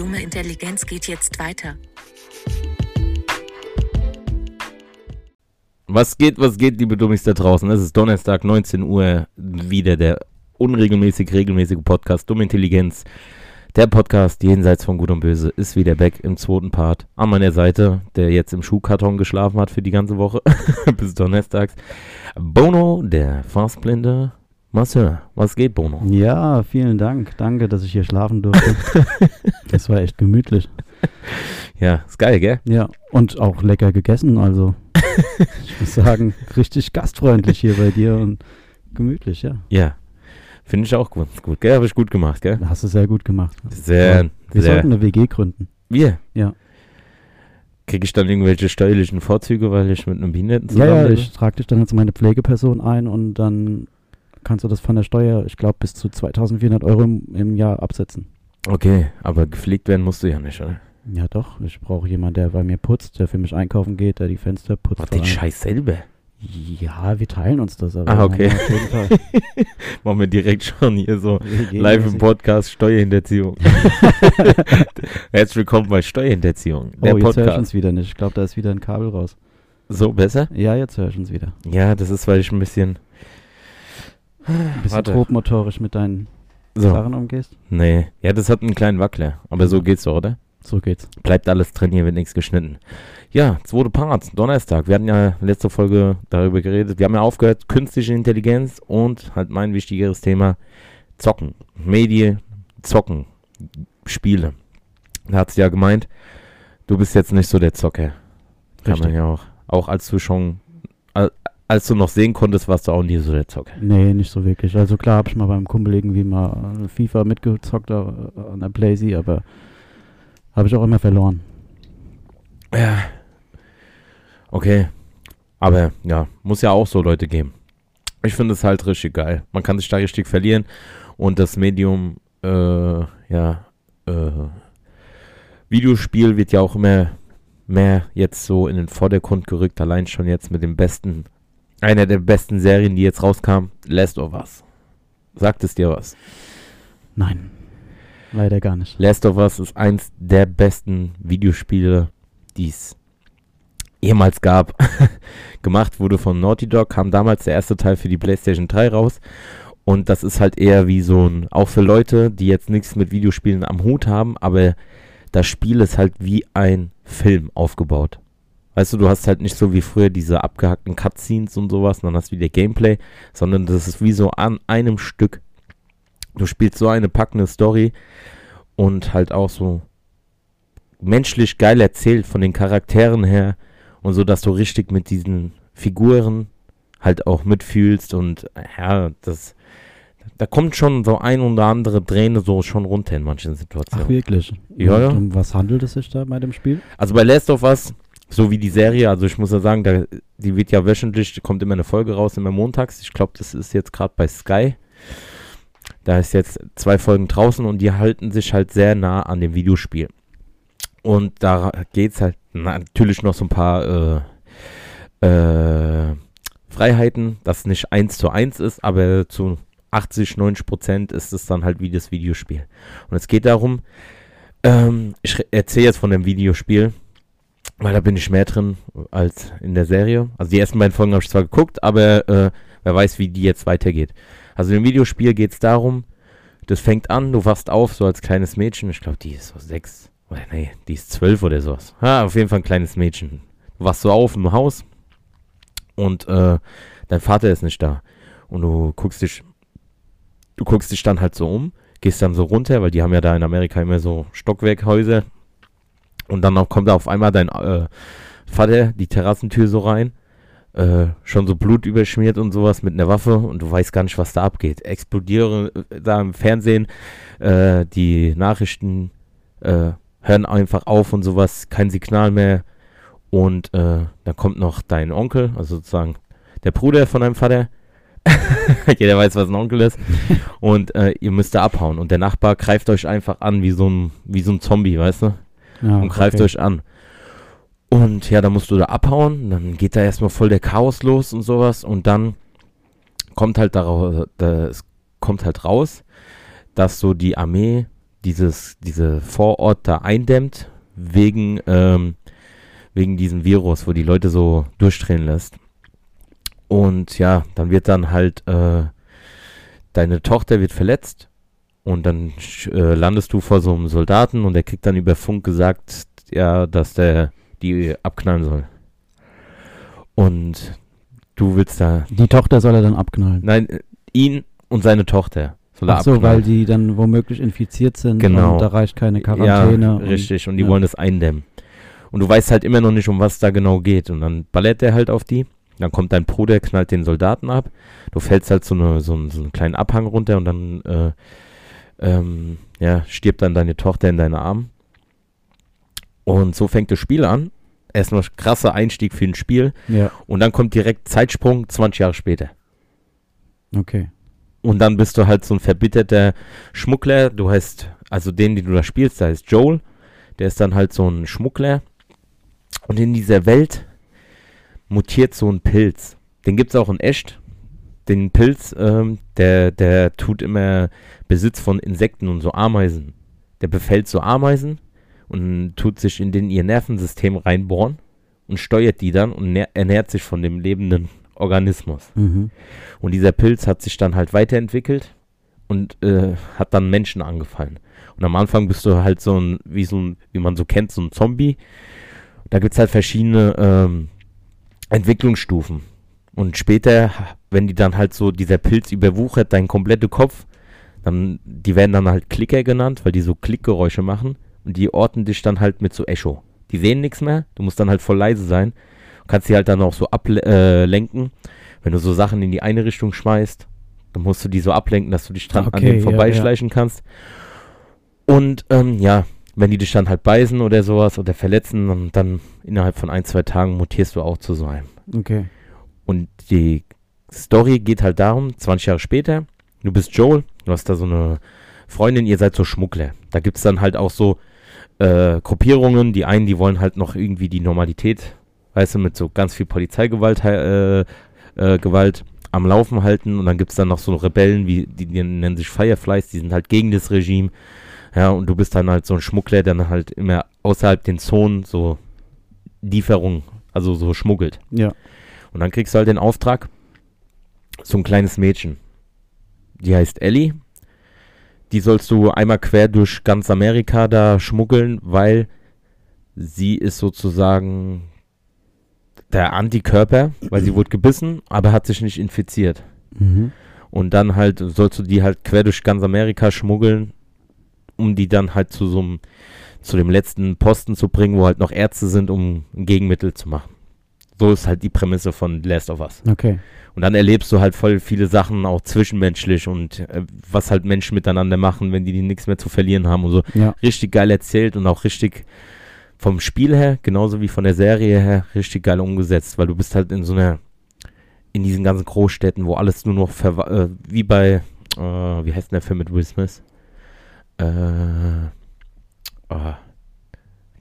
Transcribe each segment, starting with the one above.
dumme Intelligenz geht jetzt weiter. Was geht, was geht, liebe Dummies da draußen? Es ist Donnerstag, 19 Uhr, wieder der unregelmäßig regelmäßige Podcast Dumme Intelligenz. Der Podcast jenseits von Gut und Böse ist wieder back im zweiten Part. An meiner Seite, der jetzt im Schuhkarton geschlafen hat für die ganze Woche, bis Donnerstags. Bono, der Fastblinde Marcel. Was geht, Bono? Ja, vielen Dank. Danke, dass ich hier schlafen durfte. das war echt gemütlich. Ja, ist geil, gell? Ja, und auch lecker gegessen. Also, ich muss sagen, richtig gastfreundlich hier bei dir und gemütlich, ja. Ja. Finde ich auch gut, gut gell? Habe ich gut gemacht, gell? Hast du sehr gut gemacht. Sehr, Ja, Wir sehr. sollten eine WG gründen. Wir? Ja. Kriege ich dann irgendwelche steuerlichen Vorzüge, weil ich mit einem Behinderten Ja, ja, zusammen ich trage dich dann als meine Pflegeperson ein und dann kannst du das von der Steuer, ich glaube, bis zu 2400 Euro im, im Jahr absetzen. Okay, aber gepflegt werden musst du ja nicht, oder? Ja, doch. Ich brauche jemanden, der bei mir putzt, der für mich einkaufen geht, der die Fenster putzt. Mach den. Scheiß selber. Ja, wir teilen uns das. Aber Ah, okay. Auf jeden Fall. Machen wir direkt schon hier so live im. Podcast Steuerhinterziehung. Herzlich willkommen bei Steuerhinterziehung. Der oh, jetzt höre ich uns wieder nicht. Ich glaube, da ist wieder ein Kabel raus. So besser? Ja, jetzt höre ich uns wieder. Ja, das ist, weil ich ein bisschen. Ein bisschen Warte. grobmotorisch mit deinen So. Sachen umgehst. Nee. Ja, das hat einen kleinen Wackler. Aber so geht's doch, oder? So geht's. Bleibt alles drin, hier wird nichts geschnitten. Ja, zweite Part, Donnerstag. Wir hatten ja letzte Folge darüber geredet. Wir haben ja aufgehört, künstliche Intelligenz und halt mein wichtigeres Thema, Zocken. Medien, Zocken, Spiele. Da hat sie ja gemeint, du bist jetzt nicht so der Zocker. Kann man Richtig. ja auch. Auch als du schon, als du noch sehen konntest, warst du auch nie so der Zocker. Nee, nicht so wirklich. Also klar habe ich mal beim Kumpel irgendwie mal äh, FIFA mitgezockt äh, an der Playsee, aber habe ich auch immer verloren. Ja. Okay. Aber ja, muss ja auch so Leute geben. Ich finde es halt richtig geil. Man kann sich da richtig verlieren und das Medium, äh, ja, äh, Videospiel wird ja auch immer mehr jetzt so in den Vordergrund gerückt. Allein schon jetzt mit dem besten, einer der besten Serien, die jetzt rauskam, Last of Us. Sagt es dir was? Nein, leider gar nicht. Last of Us ist eins der besten Videospiele, die es jemals gab. Gemacht wurde von Naughty Dog, kam damals der erste Teil für die PlayStation 3 raus. Und das ist halt eher wie so ein, auch für Leute, die jetzt nichts mit Videospielen am Hut haben, aber das Spiel ist halt wie ein Film aufgebaut. Weißt du, du hast halt nicht so wie früher diese abgehackten Cutscenes und sowas, und dann hast du wieder Gameplay, sondern das ist wie so an einem Stück. Du spielst so eine packende Story und halt auch so menschlich geil erzählt von den Charakteren her und so, dass du richtig mit diesen Figuren halt auch mitfühlst und ja, das da kommt schon so ein oder andere Träne so schon runter in manchen Ach, Situationen. wirklich? Ja, Und ja. Um was handelt es sich da bei dem Spiel? Also bei Last of Us, so wie die Serie, also ich muss ja sagen, da, die wird ja wöchentlich, kommt immer eine Folge raus, immer montags. Ich glaube, das ist jetzt gerade bei Sky. Da ist jetzt zwei Folgen draußen und die halten sich halt sehr nah an dem Videospiel. Und da geht es halt natürlich noch so ein paar äh, äh, Freiheiten, dass nicht eins zu eins ist, aber zu 80, 90 Prozent ist es dann halt wie das Videospiel. Und es geht darum, ähm, ich erzähle jetzt von dem Videospiel, weil da bin ich mehr drin als in der Serie. Also die ersten beiden Folgen habe ich zwar geguckt, aber äh, wer weiß, wie die jetzt weitergeht. Also im Videospiel geht es darum, das fängt an, du wachst auf, so als kleines Mädchen, ich glaube, die ist so sechs, oder nee, die ist zwölf oder sowas. Ja, auf jeden Fall ein kleines Mädchen. Du wachst so auf im Haus und äh, dein Vater ist nicht da. Und du guckst dich, du guckst dich dann halt so um, gehst dann so runter, weil die haben ja da in Amerika immer so Stockwerkhäuser. Und dann kommt da auf einmal dein äh, Vater die Terrassentür so rein, äh, schon so Blut überschmiert und sowas mit einer Waffe und du weißt gar nicht, was da abgeht. Explodiere äh, da im Fernsehen, äh, die Nachrichten äh, hören einfach auf und sowas, kein Signal mehr. Und äh, dann kommt noch dein Onkel, also sozusagen der Bruder von deinem Vater. Jeder weiß, was ein Onkel ist. und ihr müsst da abhauen. Und der Nachbar greift euch einfach an, wie so ein, wie so ein Zombie, weißt du? Ja, und greift okay. euch an. Und ja, da musst du da abhauen. Dann geht da erstmal voll der Chaos los und sowas. Und dann kommt halt daraus, da, es kommt halt raus, dass so die Armee dieses, diese Vorort da eindämmt, wegen, ähm, wegen diesem Virus, wo die Leute so durchdrehen lässt. Und ja, dann wird dann halt, äh, deine Tochter wird verletzt und dann äh, landest du vor so einem Soldaten und der kriegt dann über Funk gesagt, ja, dass der die abknallen soll. Und du willst da. Die Tochter soll er dann abknallen. Nein, ihn und seine Tochter soll er Ach so, abknallen. weil die dann womöglich infiziert sind Genau. und da reicht keine Quarantäne. Ja, und- richtig. Und die ja. wollen das eindämmen. Und du weißt halt immer noch nicht, um was da genau geht. Und dann ballert der halt auf die. Dann kommt dein Bruder, knallt den Soldaten ab. Du fällst halt so, eine, so, einen, so einen kleinen Abhang runter und dann äh, ähm, ja, stirbt dann deine Tochter in deinen Armen. Und so fängt das Spiel an. Erstmal krasser Einstieg für ein Spiel. Ja, Und dann kommt direkt Zeitsprung 20 Jahre später. okay. Und dann bist du halt so ein verbitterter Schmuggler. Du heißt, also den, den du da spielst, der heißt Joel. Der ist dann halt so ein Schmuggler. Und in dieser Welt mutiert so ein Pilz. Den gibt es auch in echt. Den Pilz, ähm, der, der tut immer Besitz von Insekten und so Ameisen. Der befällt so Ameisen und tut sich in den ihr Nervensystem reinbohren und steuert die dann und nähr- ernährt sich von dem lebenden Organismus. Mhm. Und dieser Pilz hat sich dann halt weiterentwickelt und äh, hat dann Menschen angefallen. Und am Anfang bist du halt so ein, wie so ein, wie man so kennt, so ein Zombie. Da gibt es halt verschiedene ähm, Entwicklungsstufen. Und später, wenn die dann halt so, dieser Pilz überwuchert deinen kompletten Kopf, dann, die werden dann halt Klicker genannt, weil die so Klickgeräusche machen. Und die orten dich dann halt mit so Echo. Die sehen nichts mehr, du musst dann halt voll leise sein. Kannst sie halt dann auch so ablenken. Äh, wenn du so Sachen in die eine Richtung schmeißt, dann musst du die so ablenken, dass du dich dran an Okay, denen ja, vorbeischleichen kannst. Und ähm, ja, wenn die dich dann halt beißen oder sowas oder verletzen, dann, dann innerhalb von ein, zwei Tagen mutierst du auch zu so einem. Okay. Und die Story geht halt darum, 20 Jahre später, du bist Joel, du hast da so eine Freundin, ihr seid so Schmuggler. Da gibt es dann halt auch so äh, Gruppierungen, die einen, die wollen halt noch irgendwie die Normalität, weißt du, mit so ganz viel Polizeigewalt äh, äh, Gewalt am Laufen halten und dann gibt es dann noch so Rebellen, wie die, die nennen sich Fireflies, die sind halt gegen das Regime. Ja, und du bist dann halt so ein Schmuggler, der dann halt immer außerhalb den Zonen so Lieferungen, also so schmuggelt. Ja. Und dann kriegst du halt den Auftrag, so ein kleines Mädchen. Die heißt Ellie. Die sollst du einmal quer durch ganz Amerika da schmuggeln, weil sie ist sozusagen der Antikörper, weil sie wurde gebissen, aber hat sich nicht infiziert. Mhm. Und dann halt sollst du die halt quer durch ganz Amerika schmuggeln, um die dann halt zu so einem, zu dem letzten Posten zu bringen, wo halt noch Ärzte sind, um ein Gegenmittel zu machen. So ist halt die Prämisse von Last of Us. Okay. Und dann erlebst du halt voll viele Sachen, auch zwischenmenschlich und äh, was halt Menschen miteinander machen, wenn die, die nichts mehr zu verlieren haben und so. Ja. Richtig geil erzählt und auch richtig vom Spiel her, genauso wie von der Serie her, richtig geil umgesetzt, weil du bist halt in so einer, in diesen ganzen Großstädten, wo alles nur noch äh, wie bei, äh, wie heißt denn der Film mit Will Smith? Äh, ah,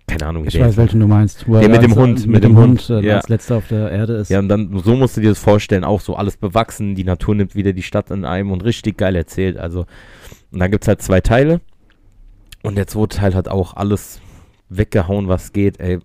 keine Ahnung, Ich weiß, welchen du meinst. Er mit dem als- Hund, Mit, dem Hund, Hund, äh, ja. als letzter auf der Erde ist. Ja, und dann, so musst du dir das vorstellen, auch so alles bewachsen, die Natur nimmt wieder die Stadt in einem und richtig geil erzählt. Also, und dann gibt es halt zwei Teile. Und der zweite Teil hat auch alles weggehauen, was geht, ey.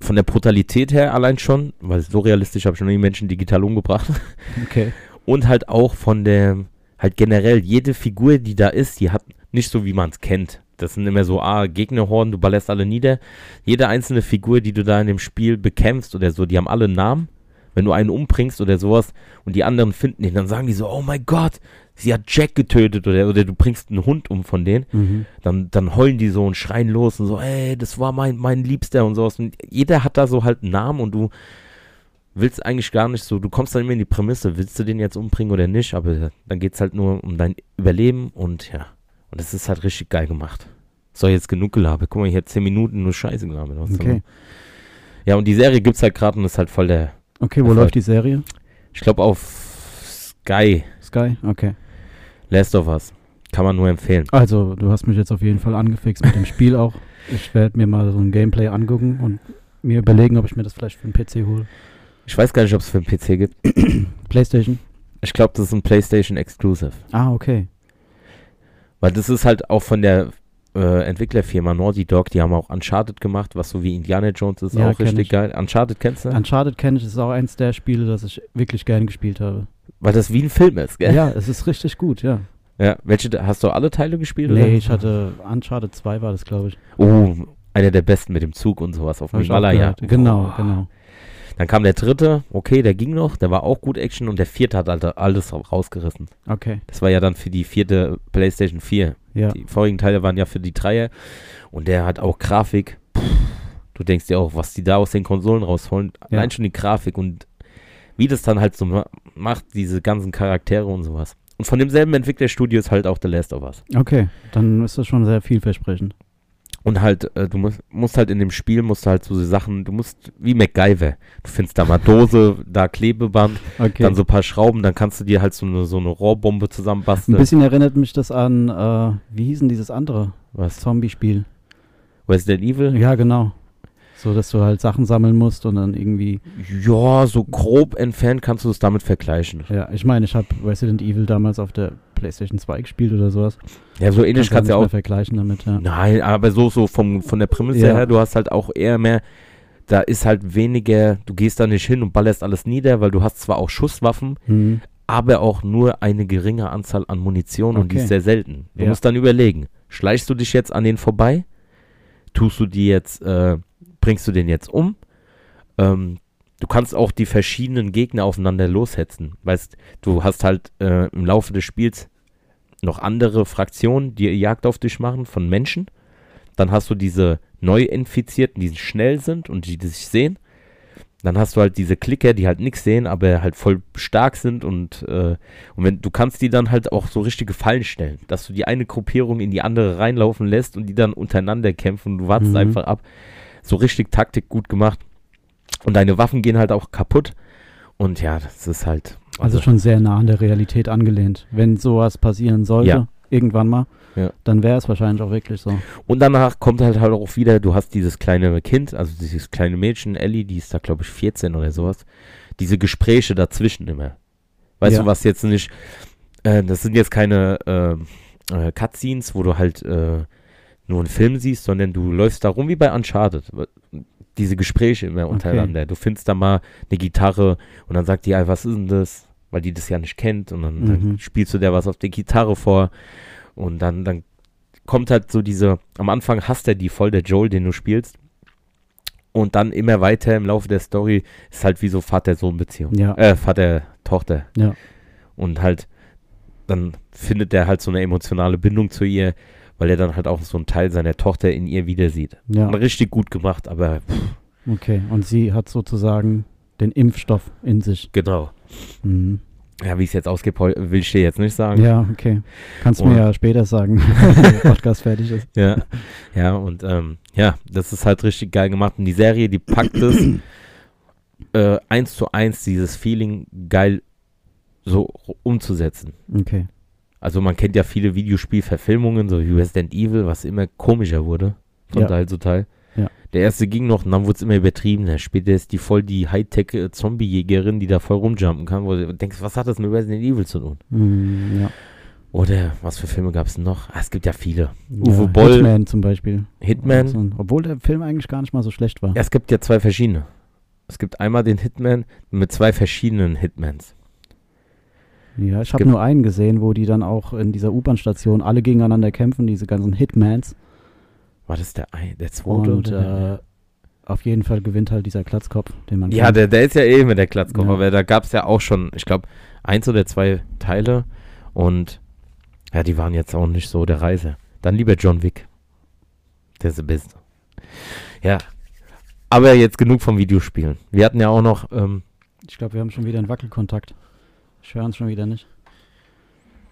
Von der Brutalität her allein schon, weil so realistisch habe ich noch nie Menschen digital umgebracht. Okay. Und halt auch von der, halt generell, jede Figur, die da ist, die hat nicht so, wie man es kennt. Das sind immer so, ah, Gegnerhorden, du ballerst alle nieder. Jede einzelne Figur, die du da in dem Spiel bekämpfst oder so, die haben alle einen Namen. Wenn du einen umbringst oder sowas und die anderen finden ihn, dann sagen die so, oh mein Gott, sie hat Jack getötet oder, oder du bringst einen Hund um von denen Mhm. dann, dann heulen die so und schreien los und so, ey, das war mein, mein Liebster und sowas. Und jeder hat da so halt einen Namen und du willst eigentlich gar nicht so, du kommst dann immer in die Prämisse, willst du den jetzt umbringen oder nicht, aber dann geht es halt nur um dein Überleben und ja, und das ist halt richtig geil gemacht. So, jetzt genug gelabert. Guck mal, hier 10 Minuten nur Scheiße gelabert. Okay. Ja, und die Serie gibt's halt gerade und ist halt voll der, Okay, wo Erfolg. läuft die Serie? ich glaube auf Sky, Sky? Okay. Last of Us. Kann man nur empfehlen. Also, du hast mich jetzt auf jeden Fall angefixt mit dem Spiel auch. Ich werde mir mal so ein Gameplay angucken und mir überlegen, ob ich mir das vielleicht für den PC hole. Ich weiß gar nicht, ob es für den PC gibt. PlayStation? Ich glaube, das ist ein PlayStation Exclusive. Ah, okay. Weil das ist halt auch von der äh, Entwicklerfirma Naughty Dog, die haben auch Uncharted gemacht, was so wie Indiana Jones ist, Ja, auch richtig ich. geil. Uncharted kennst du? Uncharted kenne ich, das ist auch eins der Spiele, das ich wirklich gern gespielt habe. Weil das wie ein Film ist, gell? Ja, es ist richtig gut, ja. Ja, welche, hast du alle Teile gespielt? Nee, oder? ich hatte Uncharted 2 war das, glaube ich. Oh, einer der besten mit dem Zug und sowas auf dem Himalaya. Genau, Oh. genau. Dann kam der dritte, okay, der ging noch, der war auch gut Action und der vierte hat halt alles ra- rausgerissen. Okay, Das war ja dann für die vierte PlayStation 4. ja. Die vorigen Teile waren ja für die Dreier und der hat auch Grafik. Du denkst dir auch, was die da aus den Konsolen rausholen. Ja. Allein schon die Grafik und wie das dann halt so ma macht, diese ganzen Charaktere und sowas. Und von demselben Entwicklerstudio ist halt auch The Last of Us. Okay, dann ist das schon sehr vielversprechend. Und halt, äh, du musst, musst halt in dem Spiel, musst du halt so Sachen, du musst, wie MacGyver, du findest da mal Dose, da Klebeband, Okay. dann so ein paar Schrauben, dann kannst du dir halt so eine, so eine Rohrbombe Ein zusammenbasteln. bisschen erinnert mich das an, äh, wie hieß denn dieses andere Was? Zombie-Spiel? Resident Evil? Ja, genau. So, dass du halt Sachen sammeln musst und dann irgendwie. Ja, so grob entfernt kannst du es damit vergleichen. Ja, ich meine, ich habe Resident Evil damals auf der PlayStation 2 gespielt oder sowas. Ja, so ähnlich kannst du ja auch. vergleichen damit, ja. Nein, aber so, so vom, von der Prämisse Ja. her, du hast halt auch eher mehr, da ist halt weniger, du gehst da nicht hin und ballerst alles nieder, weil du hast zwar auch Schusswaffen, Mhm. aber auch nur eine geringe Anzahl an Munition und die Okay. ist sehr selten. Du Ja. musst dann überlegen, schleichst du dich jetzt an den vorbei? Tust du die jetzt, äh, bringst du den jetzt um? Ähm, du kannst auch die verschiedenen Gegner aufeinander loshetzen. Weißt, du hast halt äh, im Laufe des Spiels noch andere Fraktionen, die Jagd auf dich machen von Menschen. Dann hast du diese Neu-Infizierten, die schnell sind und die, die sich sehen. Dann hast du halt diese Klicker, die halt nichts sehen, aber halt voll stark sind und, äh, und wenn du kannst die dann halt auch so richtige Fallen stellen, dass du die eine Gruppierung in die andere reinlaufen lässt und die dann untereinander kämpfen und du wartest Mhm. einfach ab. So richtig Taktik gut gemacht. Und deine Waffen gehen halt auch kaputt. Und ja, das ist halt. Also schon sehr nah an der Realität angelehnt. Wenn sowas passieren sollte, Ja. irgendwann mal, Ja. dann wäre es wahrscheinlich auch wirklich so. Und danach kommt halt halt auch wieder, du hast dieses kleine Kind, also dieses kleine Mädchen, Ellie, die ist da glaube ich 14 oder sowas. Diese Gespräche dazwischen immer. Weißt Ja. du, was jetzt nicht, äh, das sind jetzt keine äh, äh, Cutscenes, wo du halt äh, nur einen Film siehst, sondern du läufst da rum wie bei Uncharted. Diese Gespräche immer untereinander. Du findest da mal eine Gitarre und dann sagt die, ja, was ist denn das? Weil die das ja nicht kennt und dann, dann Mhm. spielst du der was auf der Gitarre vor und dann, dann kommt halt so diese, am Anfang hasst er die voll, der Joel, den du spielst. Und dann immer weiter im Laufe der Story ist halt wie so Vater-Sohn-Beziehung. Ja. Äh, Vater-Tochter. Ja. Und halt, dann findet er halt so eine emotionale Bindung zu ihr, weil er dann halt auch so einen Teil seiner Tochter in ihr wieder sieht. Ja, richtig gut gemacht, aber pff, okay. Und sie hat sozusagen den Impfstoff in sich. genau. Mhm. Ja, wie es jetzt ausgeht, will ich dir jetzt nicht sagen. Ja, okay. Kannst Und- mir ja später sagen, wenn der Podcast fertig ist. Ja, ja, und ähm, ja, das ist halt richtig geil gemacht. Und die Serie, die packt es äh, eins zu eins, dieses Feeling geil so umzusetzen. Okay. Also man kennt ja viele Videospielverfilmungen, so wie Resident Evil, was immer komischer wurde, von Ja. Teil zu Teil. Ja. Der erste ging noch und dann wurde es immer übertriebener. Später ist die voll die Hightech-Zombie-Jägerin, die da voll rumjumpen kann, wo du denkst, was hat das mit Resident Evil zu tun? Mhm, ja. Oder was für Filme gab es noch? Ah, es gibt ja viele. ja. Uwe Boll. Hitman zum Beispiel. Hitman. So ein- Obwohl der Film eigentlich gar nicht mal so schlecht war. Ja, es gibt ja zwei verschiedene. Es gibt einmal den Hitman mit zwei verschiedenen Hitmans. Ja, ich habe gibt- nur einen gesehen, wo die dann auch in dieser U-Bahn-Station alle gegeneinander kämpfen, diese ganzen Hitmans. War das der, ein, der zweite? Und äh, auf jeden Fall gewinnt halt dieser Glatzkopf, den man ja, kennt. der, der ist ja eh mit der Glatzkopf, Ja. aber da gab es ja auch schon, ich glaube, eins oder zwei Teile und ja, die waren jetzt auch nicht so der Reise. Dann lieber John Wick. Der ist der Beste. Ja. Aber jetzt genug vom Videospielen. Wir hatten ja auch noch, ähm, Ich glaube, wir haben schon wieder einen Wackelkontakt. Ich höre uns schon wieder nicht.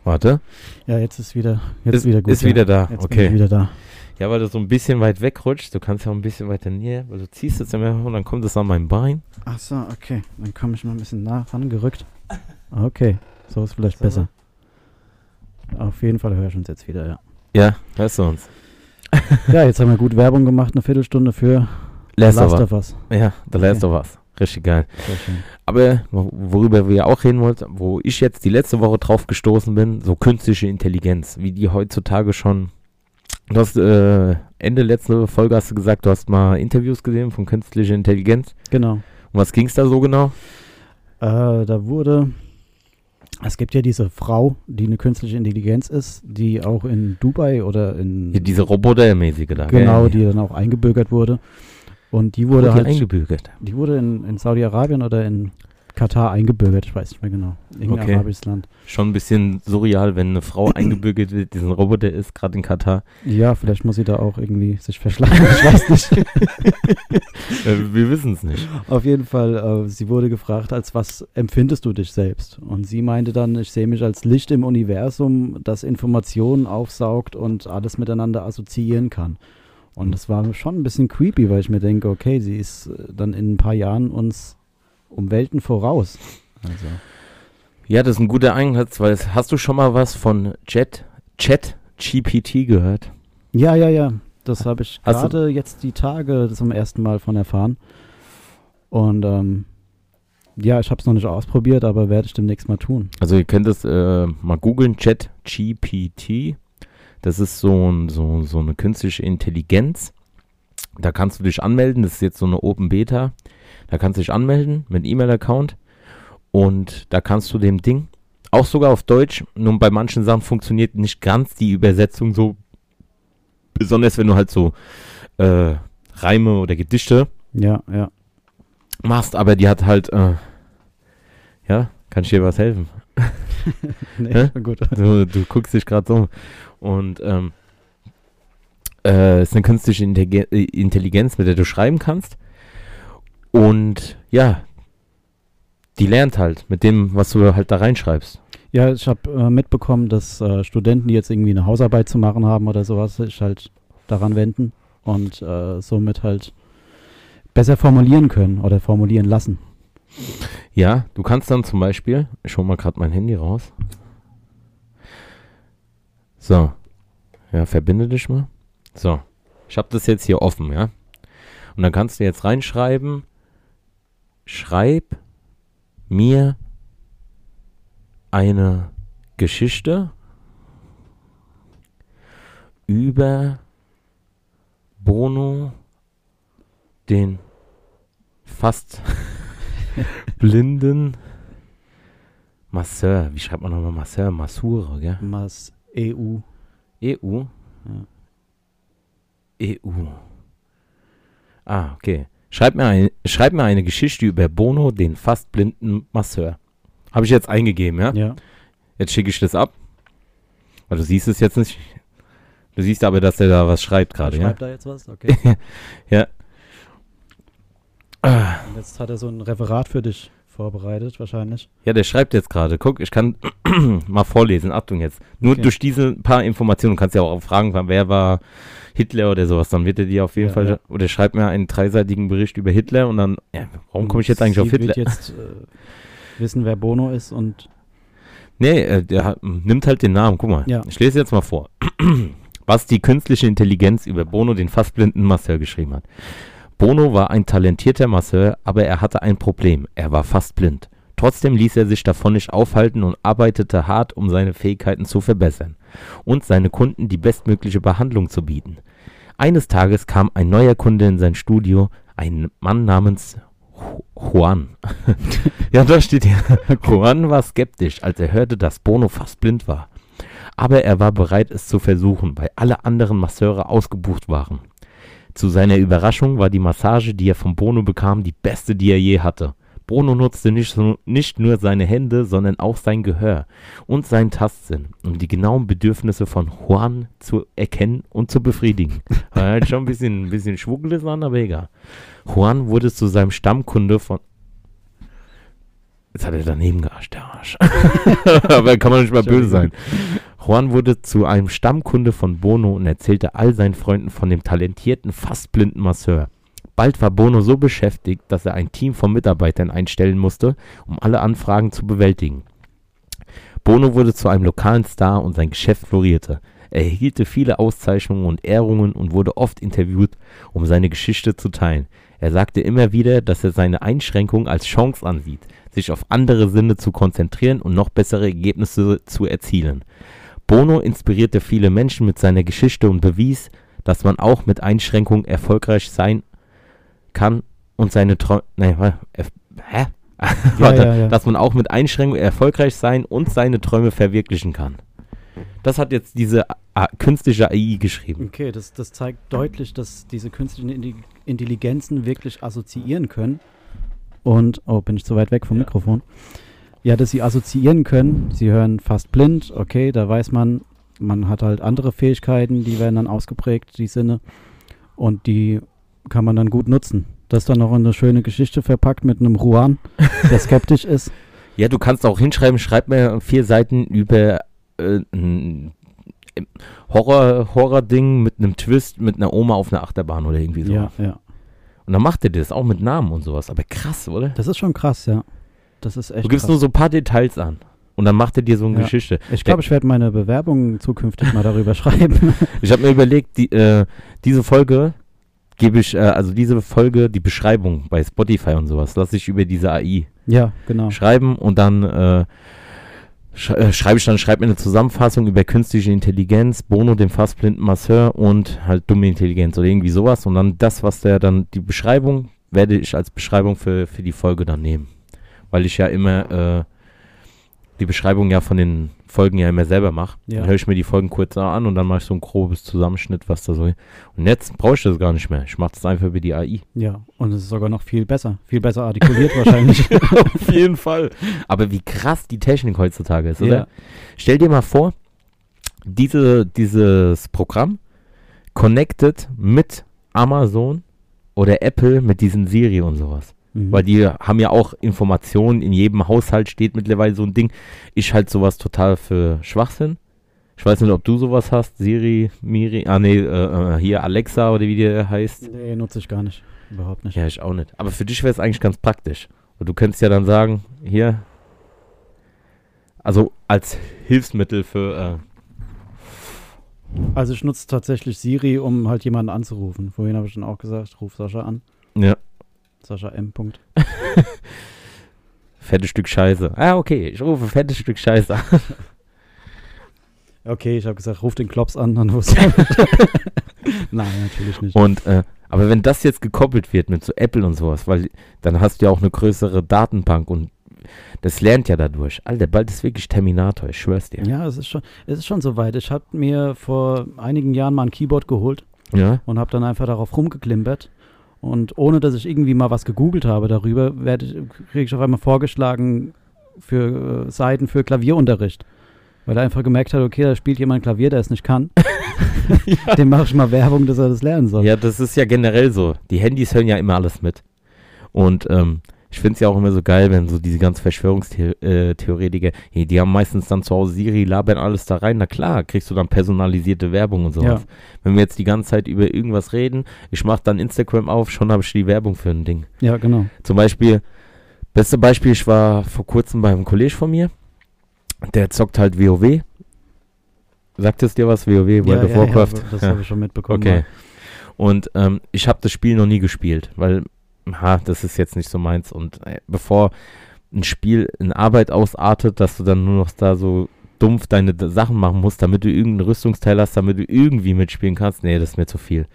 warte, Ja, jetzt ist wieder, jetzt ist, wieder gut. ist ja. wieder da. Jetzt okay. wieder da. Ja, weil du so ein bisschen weit wegrutschst, du kannst ja auch ein bisschen weiter näher, weil du ziehst jetzt immer und dann kommt es an mein Bein. Ach so, okay. Dann komme ich mal ein bisschen nah rangerückt. Okay, so ist vielleicht So. besser. Auf jeden Fall höre ich uns jetzt wieder, ja. Ja, hörst du uns. ja, jetzt haben wir gut Werbung gemacht, eine Viertelstunde für Last, Last of Us. of Us. Ja, The Last Okay. of Us. Richtig geil. Aber wo- worüber wir auch reden wollten, wo ich jetzt die letzte Woche drauf gestoßen bin, so künstliche Intelligenz, wie die heutzutage schon. Du hast äh, Ende letzte Folge hast du gesagt, du hast mal Interviews gesehen von künstlicher Intelligenz. Genau. Und was ging es da so genau? Äh, da wurde, es gibt ja diese Frau, die eine künstliche Intelligenz ist, die auch in Dubai oder in, Hier diese Robotermäßige da. genau, gell? die dann auch eingebürgert wurde. Und die Wurde wurde halt, eingebürgert. die wurde in, in Saudi-Arabien oder in Katar eingebürgert, ich weiß nicht mehr genau. Irgendein Okay. arabisches Land. Schon ein bisschen surreal, wenn eine Frau eingebürgert wird, diesen Roboter ist, gerade in Katar. Ja, vielleicht muss sie da auch irgendwie sich verschlagen, ich weiß nicht. Äh, wir wissen es nicht. Auf jeden Fall, äh, sie wurde gefragt, als was empfindest du dich selbst? Und sie meinte dann, ich sehe mich als Licht im Universum, das Informationen aufsaugt und alles miteinander assoziieren kann. Und das war schon ein bisschen creepy, weil ich mir denke, okay, sie ist äh, dann in ein paar Jahren uns um Welten voraus. Also, Ja, das ist ein guter Einsatz, weil hast du schon mal was von Chat, Chat GPT gehört? ja, ja, ja. Das habe ich gerade jetzt die Tage zum ersten Mal von erfahren. Und ähm, ja, ich habe es noch nicht ausprobiert, aber werde ich demnächst mal tun. Also ihr könnt es äh, mal googeln, Chat GPT. Das ist so, ein, so, so eine künstliche Intelligenz. Da kannst du dich anmelden, das ist jetzt so eine Open Beta. Da kannst du dich anmelden mit E-Mail-Account und da kannst du dem Ding, auch sogar auf Deutsch, nur bei manchen Sachen funktioniert nicht ganz die Übersetzung so, besonders wenn du halt so äh, Reime oder Gedichte Ja, ja. machst, aber die hat halt, äh, ja, kann ich dir was helfen? Nee, gut. Du, du guckst dich gerade so. Und ähm, äh, ist eine künstliche Intelligen- Intelligenz, mit der du schreiben kannst. Und ja, die lernt halt mit dem, was du halt da reinschreibst. Ja, ich habe äh, mitbekommen, dass äh, Studenten, die jetzt irgendwie eine Hausarbeit zu machen haben oder sowas, sich halt daran wenden und äh, somit halt besser formulieren können oder formulieren lassen. Ja, du kannst dann zum Beispiel, ich hol mal gerade mein Handy raus. So. Ja, verbinde dich mal. So. Ich habe das jetzt hier offen, ja. Und dann kannst du jetzt reinschreiben, schreib mir eine Geschichte über Bono, den fast blinden Masseur. Wie schreibt man nochmal Masseur? Massure, gell? Mas EU. EU? Ja. EU. Ah, okay. Schreib mir, ein, schreib mir eine Geschichte über Bono, den fast blinden Masseur. Habe ich jetzt eingegeben, ja? Ja. Jetzt schicke ich das ab. Weil du siehst es jetzt nicht. Du siehst aber, dass er da was schreibt gerade, ja? Schreibt da jetzt was? Okay. Ja. Und jetzt hat er so ein Referat für dich vorbereitet, wahrscheinlich. Ja, der schreibt jetzt gerade. Guck, ich kann mal vorlesen. Achtung jetzt. Nur Okay. durch diese paar Informationen kannst du ja auch fragen, wer war Hitler oder sowas. Dann wird er dir auf jeden Ja, Fall. ja. Oder schreibt mir einen dreiseitigen Bericht über Hitler und dann. Ja, warum komme ich jetzt eigentlich auf Hitler? Wird jetzt äh, wissen, wer Bono ist und Nee, äh, der hat, nimmt halt den Namen. Guck mal. Ja. Ich lese jetzt mal vor. Was die künstliche Intelligenz über Bono, den fast blinden Masseur, geschrieben hat. Bono war ein talentierter Masseur, aber er hatte ein Problem. Er war fast blind. Trotzdem ließ er sich davon nicht aufhalten und arbeitete hart, um seine Fähigkeiten zu verbessern und seine Kunden die bestmögliche Behandlung zu bieten. Eines Tages kam ein neuer Kunde in sein Studio, ein Mann namens Ju- Juan. ja, da steht hier. Juan war skeptisch, als er hörte, dass Bono fast blind war. Aber er war bereit, es zu versuchen, weil alle anderen Masseure ausgebucht waren. Zu seiner Überraschung war die Massage, die er von Bono bekam, die beste, die er je hatte. Bono nutzte nicht, nicht nur seine Hände, sondern auch sein Gehör und seinen Tastsinn, um die genauen Bedürfnisse von Juan zu erkennen und zu befriedigen. Er hat schon ein bisschen, ein bisschen Schwuggles an, aber egal. Juan wurde zu seinem Stammkunde von. Jetzt hat er daneben gearscht, der Arsch. aber kann man nicht mal böse sein. Juan wurde zu einem Stammkunde von Bono und erzählte all seinen Freunden von dem talentierten, fast blinden Masseur. Bald war Bono so beschäftigt, dass er ein Team von Mitarbeitern einstellen musste, um alle Anfragen zu bewältigen. Bono wurde zu einem lokalen Star und sein Geschäft florierte. Er erhielt viele Auszeichnungen und Ehrungen und wurde oft interviewt, um seine Geschichte zu teilen. Er sagte immer wieder, dass er seine Einschränkung als Chance ansieht, sich auf andere Sinne zu konzentrieren und noch bessere Ergebnisse zu erzielen. Bono inspirierte viele Menschen mit seiner Geschichte und bewies, dass man auch mit Einschränkungen erfolgreich sein kann und seine Träume. Nee, hä? Warte, ja, ja. dass man auch mit Einschränkungen erfolgreich sein und seine Träume verwirklichen kann. Das hat jetzt diese A künstliche AI geschrieben. Okay, das, das zeigt deutlich, dass diese künstlichen Intelligenzen wirklich assoziieren können. Und, oh, bin ich zu weit weg vom Ja. Mikrofon? Ja, dass sie assoziieren können. Sie hören fast blind, okay, da weiß man, man hat halt andere Fähigkeiten, die werden dann ausgeprägt, die Sinne. Und die kann man dann gut nutzen. Das ist dann noch eine schöne Geschichte verpackt mit einem Ruan, der skeptisch ist. Ja, du kannst auch hinschreiben, schreib mir vier Seiten über äh, ein Horror, Horror-Ding mit einem Twist mit einer Oma auf einer Achterbahn oder irgendwie so. Ja, ja. Und dann macht er das auch mit Namen und sowas. Aber krass, oder? Das ist schon krass, ja. Das ist echt Du gibst krass. nur so ein paar Details an. Und dann macht er dir so eine Ja. Geschichte. Ich glaube, ich werde meine Bewerbung zukünftig mal darüber schreiben. Ich habe mir überlegt, die, äh, diese Folge gebe ich, äh, also diese Folge, die Beschreibung bei Spotify und sowas, lasse ich über diese AI ja, genau. schreiben und dann äh, sch äh, schreibe ich dann, schreib mir eine Zusammenfassung über künstliche Intelligenz, Bono, den fast blinden Masseur und halt dumme Intelligenz oder irgendwie sowas und dann das, was der dann, die Beschreibung, werde ich als Beschreibung für, für die Folge dann nehmen. Weil ich ja immer äh, die Beschreibung ja von den Folgen ja immer selber mache. Ja. Dann höre ich mir die Folgen kurz an und dann mache ich so ein grobes Zusammenschnitt, was da so. Und jetzt brauche ich das gar nicht mehr. Ich mache das einfach über die AI. Ja, und es ist sogar noch viel besser. Viel besser artikuliert wahrscheinlich. Auf jeden Fall. Aber wie krass die Technik heutzutage ist, oder? Ja. Stell dir mal vor, diese, dieses Programm connected mit Amazon oder Apple mit diesen Siri und sowas. Mhm. Weil die haben ja auch Informationen, in jedem Haushalt steht mittlerweile so ein Ding. Ich halte sowas total für Schwachsinn. Ich weiß nicht, ob du sowas hast, Siri, Miri, ah nee, äh, äh, hier Alexa oder wie der heißt. Nee, nutze ich gar nicht. Überhaupt nicht. Ja, ich auch nicht. Aber für dich wäre es eigentlich ganz praktisch. Und du könntest ja dann sagen, hier, also als Hilfsmittel für, Also ich nutze tatsächlich Siri, um halt jemanden anzurufen. Vorhin habe ich schon auch gesagt, ruf Sascha an. äh, ja, Sascha M. Punkt. fettes Stück Scheiße. Ah, okay, ich rufe fettes Stück Scheiße an. Okay, ich habe gesagt, ruf den Klops an, dann wusste ich. Nein, natürlich nicht. Und, äh, aber wenn das jetzt gekoppelt wird mit so Apple und sowas, weil dann hast du ja auch eine größere Datenbank und das lernt ja dadurch. Alter, bald ist wirklich Terminator, ich schwör's dir. Ja, es ist schon, es ist schon soweit. Ich habe mir vor einigen Jahren mal ein Keyboard geholt Ja? und habe dann einfach darauf rumgeklimpert. Und ohne dass ich irgendwie mal was gegoogelt habe darüber, kriege ich auf einmal vorgeschlagen für äh, Seiten für Klavierunterricht. Weil er einfach gemerkt hat, okay, da spielt jemand Klavier, der es nicht kann. Dem mache ich mal Werbung, dass er das lernen soll. Ja, das ist ja generell so. Die Handys hören ja immer alles mit. Und ähm, ich finde es ja auch immer so geil, wenn so diese ganzen Verschwörungstheoretiker, die, die haben meistens dann zu Hause Siri, labern alles da rein. Na klar, kriegst du dann personalisierte Werbung und sowas. Ja. Wenn wir jetzt die ganze Zeit über irgendwas reden, ich mache dann Instagram auf, schon habe ich die Werbung für ein Ding. Ja, genau. Zum Beispiel, beste Beispiel, ich war vor kurzem beim Kollege von mir, der zockt halt WoW. Sagt es dir was, WoW, World ja, of ja, Warcraft? Ja, das habe ich schon mitbekommen. Okay. Und ähm, ich habe das Spiel noch nie gespielt, weil, ha, das ist jetzt nicht so meins. Und äh, bevor ein Spiel in Arbeit ausartet, dass du dann nur noch da so dumpf deine Sachen machen musst, damit du irgendein Rüstungsteil hast, damit du irgendwie mitspielen kannst, nee, das ist mir zu viel.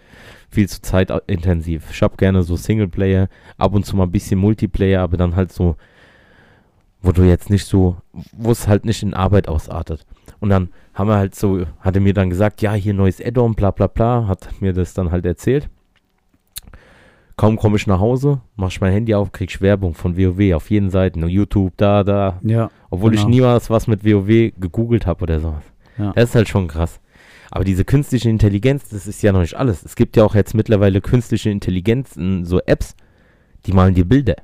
Viel zu zeitintensiv. Ich habe gerne so Singleplayer, ab und zu mal ein bisschen Multiplayer, aber dann halt so, wo du jetzt nicht so, wo es halt nicht in Arbeit ausartet. Und dann haben wir halt so, hat er mir dann gesagt, ja, hier neues Add-on, bla bla bla, hat mir das dann halt erzählt. Kaum komme ich nach Hause, mach ich mein Handy auf, krieg ich Werbung von WoW auf jeden Seiten, YouTube, da, da. Ja, Obwohl ich Genau. niemals was mit WoW gegoogelt habe oder sowas. Ja. Das ist halt schon krass. Aber diese künstliche Intelligenz, das ist ja noch nicht alles. Es gibt ja auch jetzt mittlerweile künstliche Intelligenzen, so Apps, die malen dir Bilder.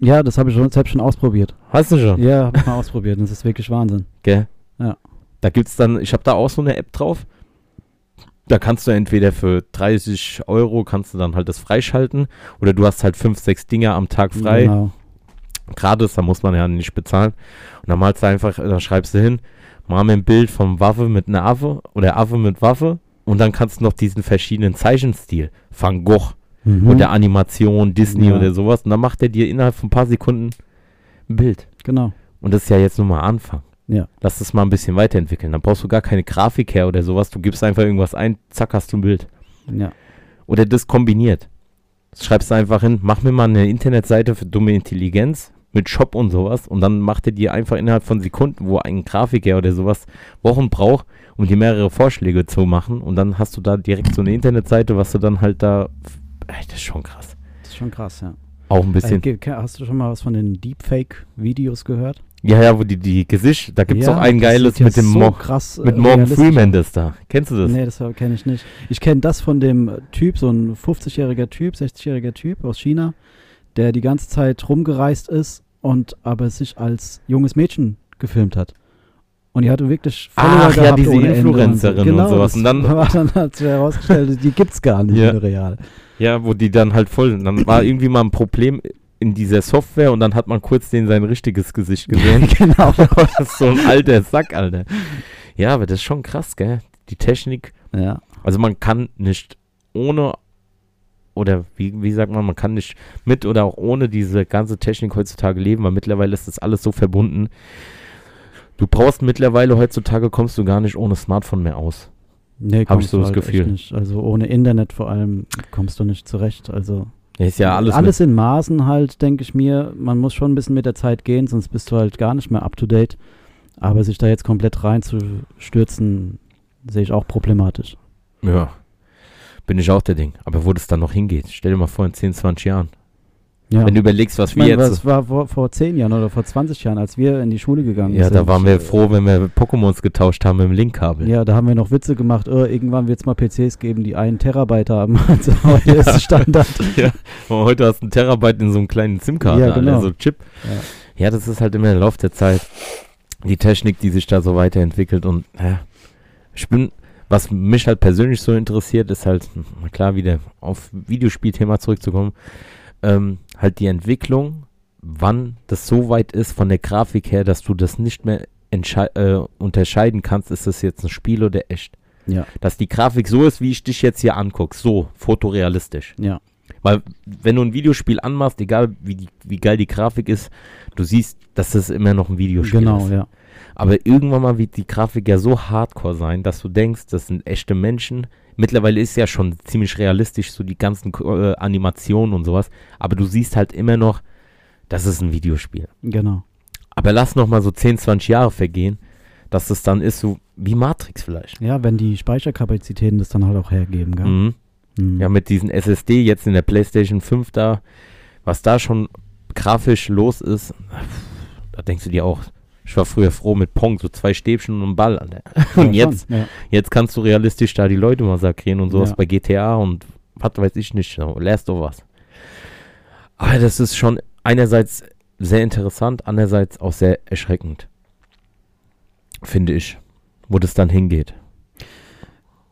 ja das habe ich schon, selbst schon ausprobiert. Hast du schon? Ja, habe ich mal ausprobiert. und Das ist wirklich Wahnsinn. Gell? Ja. Da gibt's dann, ich habe da auch so eine App drauf. Da kannst du entweder für 30 Euro kannst du dann halt das freischalten oder du hast halt fünf, sechs Dinger am Tag frei. Genau. Gratis, da muss man ja nicht bezahlen. Und dann malst du einfach, dann schreibst du hin, mal mir ein Bild vom Waffe mit einer Affe oder Affe mit Waffe und dann kannst du noch diesen verschiedenen Zeichenstil. Van Gogh, Mhm. oder Animation, Disney Ja. oder sowas. Und dann macht er dir innerhalb von ein paar Sekunden ein Bild. Genau. Und das ist ja jetzt nur mal Anfang. Ja. Lass das mal ein bisschen weiterentwickeln. Dann brauchst du gar keine Grafik her oder sowas. Du gibst einfach irgendwas ein, zack, hast du ein Bild. Ja. Oder das kombiniert. Das schreibst du einfach hin, mach mir mal eine Internetseite für dumme Intelligenz mit Shop und sowas und dann macht er dir einfach innerhalb von Sekunden, wo ein Grafiker oder sowas Wochen braucht, um dir mehrere Vorschläge zu machen und dann hast du da direkt so eine Internetseite, was du dann halt da, Ey, das ist schon krass. Das ist schon krass, ja. Auch ein Äh, bisschen, ke- hast du schon mal was von den Deepfake-Videos gehört? Ja, ja, wo die, die Gesicht, da gibt es Ja, auch ein geiles ja mit dem so Mo krass, äh, mit Morgan Freeman das da. Kennst du das? Nee, das kenne ich nicht. Ich kenne das von dem Typ, so ein 50-jähriger Typ, 60-jähriger Typ aus China, der die ganze Zeit rumgereist ist und aber sich als junges Mädchen gefilmt hat. Und die hatte wirklich Ach ja, gehabt diese Influencerin und genau, sowas. das Und dann- war dann hat sich herausgestellt, die gibt's gar nicht Ja. real. Ja, wo die dann halt voll, dann war irgendwie mal ein Problem in dieser Software und dann hat man kurz den sein richtiges Gesicht gesehen. genau. das ist so ein alter Sack, Alter. Ja, aber das ist schon krass, gell? Die Technik, Ja. also man kann nicht ohne, oder wie, wie sagt man, man kann nicht mit oder auch ohne diese ganze Technik heutzutage leben, weil mittlerweile ist das alles so verbunden. Du brauchst mittlerweile heutzutage, kommst du gar nicht ohne Smartphone mehr aus. Nee, Hab ich so du das halt Gefühl. Nicht. Also ohne Internet vor allem kommst du nicht zurecht. Also ist ja alles, alles in Maßen halt, denke ich mir. Man muss schon ein bisschen mit der Zeit gehen, sonst bist du halt gar nicht mehr up to date. Aber sich da jetzt komplett reinzustürzen, sehe ich auch problematisch. ja, bin ich auch der Ding. Aber wo das dann noch hingeht, stell dir mal vor in 10, 20 Jahren. Ja. Wenn du überlegst, was ich wir meine, jetzt... was war vor, vor 10 Jahren oder vor 20 Jahren, als wir in die Schule gegangen Ja, sind. da waren wir froh, wenn wir Pokémons getauscht haben mit dem Linkkabel. Ja, da haben wir noch Witze gemacht, oh, irgendwann wird es mal PCs geben, die einen Terabyte haben. Also heute ist es Standard. Und heute hast du einen Terabyte in so einem kleinen SIM-Karte, Ja, genau. Alter, so Chip. Ja. Ja. das ist halt immer der Lauf der Zeit. Die Technik, die sich da so weiterentwickelt und ja, ich bin, was mich halt persönlich so interessiert, ist halt, klar, wieder auf Videospielthema zurückzukommen, ähm, halt die Entwicklung, wann das so weit ist von der Grafik her, dass du das nicht mehr äh, unterscheiden kannst, ist das jetzt ein Spiel oder echt. Ja, Dass die Grafik so ist, wie ich dich jetzt hier angucke, so fotorealistisch. ja, Weil, wenn du ein Videospiel anmachst, egal wie, die, wie geil die Grafik ist, du siehst, dass das immer noch ein Videospiel genau, ist. ja. Aber irgendwann mal wird die Grafik ja so hardcore sein, dass du denkst, das sind echte Menschen. Mittlerweile ist ja schon ziemlich realistisch, so die ganzen äh, Animationen und sowas. Aber du siehst halt immer noch, das ist ein Videospiel. Genau. Aber lass noch mal so 10, 20 Jahre vergehen, dass es dann ist, so wie Matrix vielleicht. Ja, wenn die Speicherkapazitäten das dann halt auch hergeben, gell? Mhm. Mhm. Ja, mit diesen SSD jetzt in der PlayStation 5 da, was da schon grafisch los ist, da denkst du dir auch, ich war früher froh mit Pong, so zwei Stäbchen und einem Ball. Alter. Ja, Und jetzt, schon, Ja. jetzt kannst du realistisch da die Leute massakrieren und sowas Ja. bei GTA und was weiß ich nicht, so, Last of Us. Aber das ist schon einerseits sehr interessant, andererseits auch sehr erschreckend. Finde ich, wo das dann hingeht.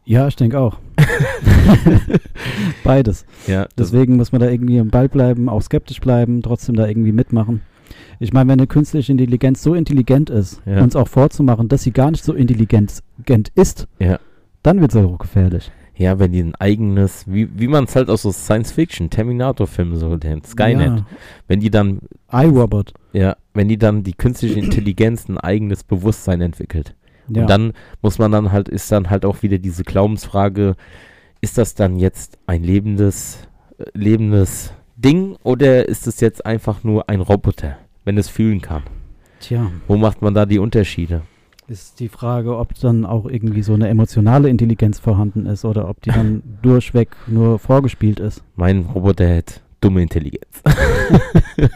ja, ich denke auch. Beides. Ja, Deswegen muss man da irgendwie am Ball bleiben, auch skeptisch bleiben, trotzdem da irgendwie mitmachen. Ich meine, wenn eine künstliche Intelligenz so intelligent ist, Ja. uns auch vorzumachen, dass sie gar nicht so intelligent ist, Ja. dann wird es auch gefährlich. Ja, wenn die ein eigenes, wie, wie man es halt aus so Science-Fiction, Terminator-Filmen, so den Skynet, wenn die dann, Ja. iRobot. ja, wenn die dann die künstliche Intelligenz ein eigenes Bewusstsein entwickelt. Ja. Und dann muss man dann halt, ist dann halt auch wieder diese Glaubensfrage, ist das dann jetzt ein lebendes, äh, lebendes Ding oder ist es jetzt einfach nur ein Roboter, wenn es fühlen kann? Tja, Wo macht man da die Unterschiede? ist die Frage, ob dann auch irgendwie so eine emotionale Intelligenz vorhanden ist oder ob die dann durchweg nur vorgespielt ist. Mein Roboter hat dumme Intelligenz. Dann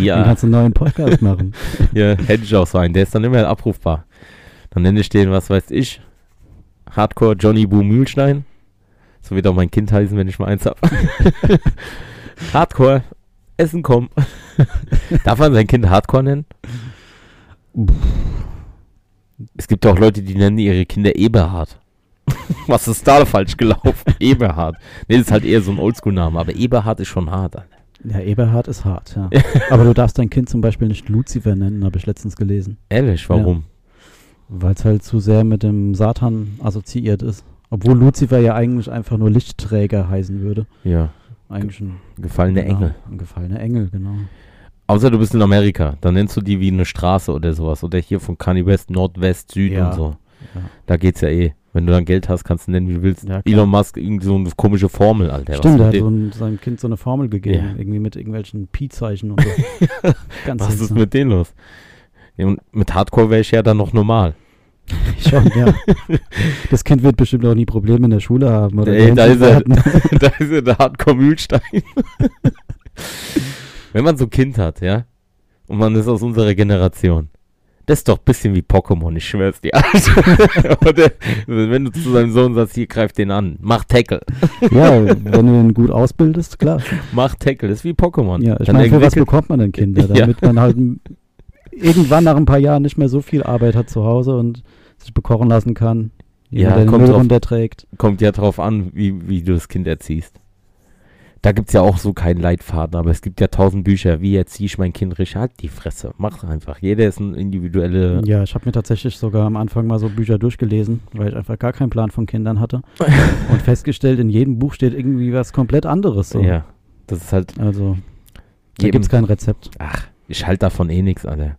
ja. kannst du einen neuen Podcast machen. Ja, hätte ich auch so einen. Der ist dann immer abrufbar. Dann nenne ich den, was weiß ich, Hardcore Johnny Boo Mühlstein. So wird auch mein Kind heißen, wenn ich mal eins hab. Hardcore, Essen kommen. Darf man sein Kind Hardcore nennen? Es gibt auch Leute, die nennen ihre Kinder Eberhard. Was ist da falsch gelaufen? Eberhard. Nee, das ist halt eher so ein Oldschool-Name, aber Eberhard ist schon hart. Alter. Ja, Eberhard ist hart, ja. Aber du darfst dein Kind zum Beispiel nicht Lucifer nennen, habe ich letztens gelesen. Ehrlich, warum? Weil es halt zu sehr mit dem Satan assoziiert ist. Obwohl Lucifer ja eigentlich einfach nur Lichtträger heißen würde. Ja. Eigentlich ein Gefallene genau, Engel. Ein gefallener Engel, genau. Außer du bist in Amerika, dann nennst du die wie eine Straße oder sowas. Oder hier von Kanye West, Nordwest, Süd Ja. und so. Ja. Da geht's ja eh. Wenn du dann Geld hast, kannst du nennen, wie du willst. Ja. Elon Musk, irgendwie so eine komische Formel, Alter. Stimmt, er hat so ein, seinem Kind so eine Formel gegeben, Ja. irgendwie mit irgendwelchen Pi-Zeichen und so. Was ist mit denen los? Und mit Hardcore wäre ich ja dann noch normal. Schon, ja. Das Kind wird bestimmt auch nie Probleme in der Schule haben. Oder Ey, da ist er. da ist ja der Hardcore-Mühlstein. Wenn man so ein Kind hat, ja, und man ist aus unserer Generation, das ist doch ein bisschen wie Pokémon, ich schwör's dir. Oder wenn du zu deinem Sohn sagst, hier, greif den an, mach Tackle, ja, wenn du ihn gut ausbildest, klar. mach Tackle, das ist wie Pokémon. Ja, ich meine, für was bekommt man denn Kinder? Ja. Damit man halt irgendwann nach ein paar Jahren nicht mehr so viel Arbeit hat zu Hause und sich bekochen lassen kann. Ja, der kommt Müll runterträgt. kommt ja drauf an, wie, wie du das Kind erziehst. Da gibt's ja auch so keinen Leitfaden, aber es gibt ja tausend Bücher, wie erziehe ich mein Kind richtig? Halt die Fresse, mach einfach. Jeder ist ein individuelle Ja, ich habe mir tatsächlich sogar am Anfang mal so Bücher durchgelesen, weil ich einfach gar keinen Plan von Kindern hatte. und festgestellt, in jedem Buch steht irgendwie was komplett anderes. So. Ja, das ist halt Also, da gibt es kein Rezept. Ach, ich halte davon eh nichts, Alter.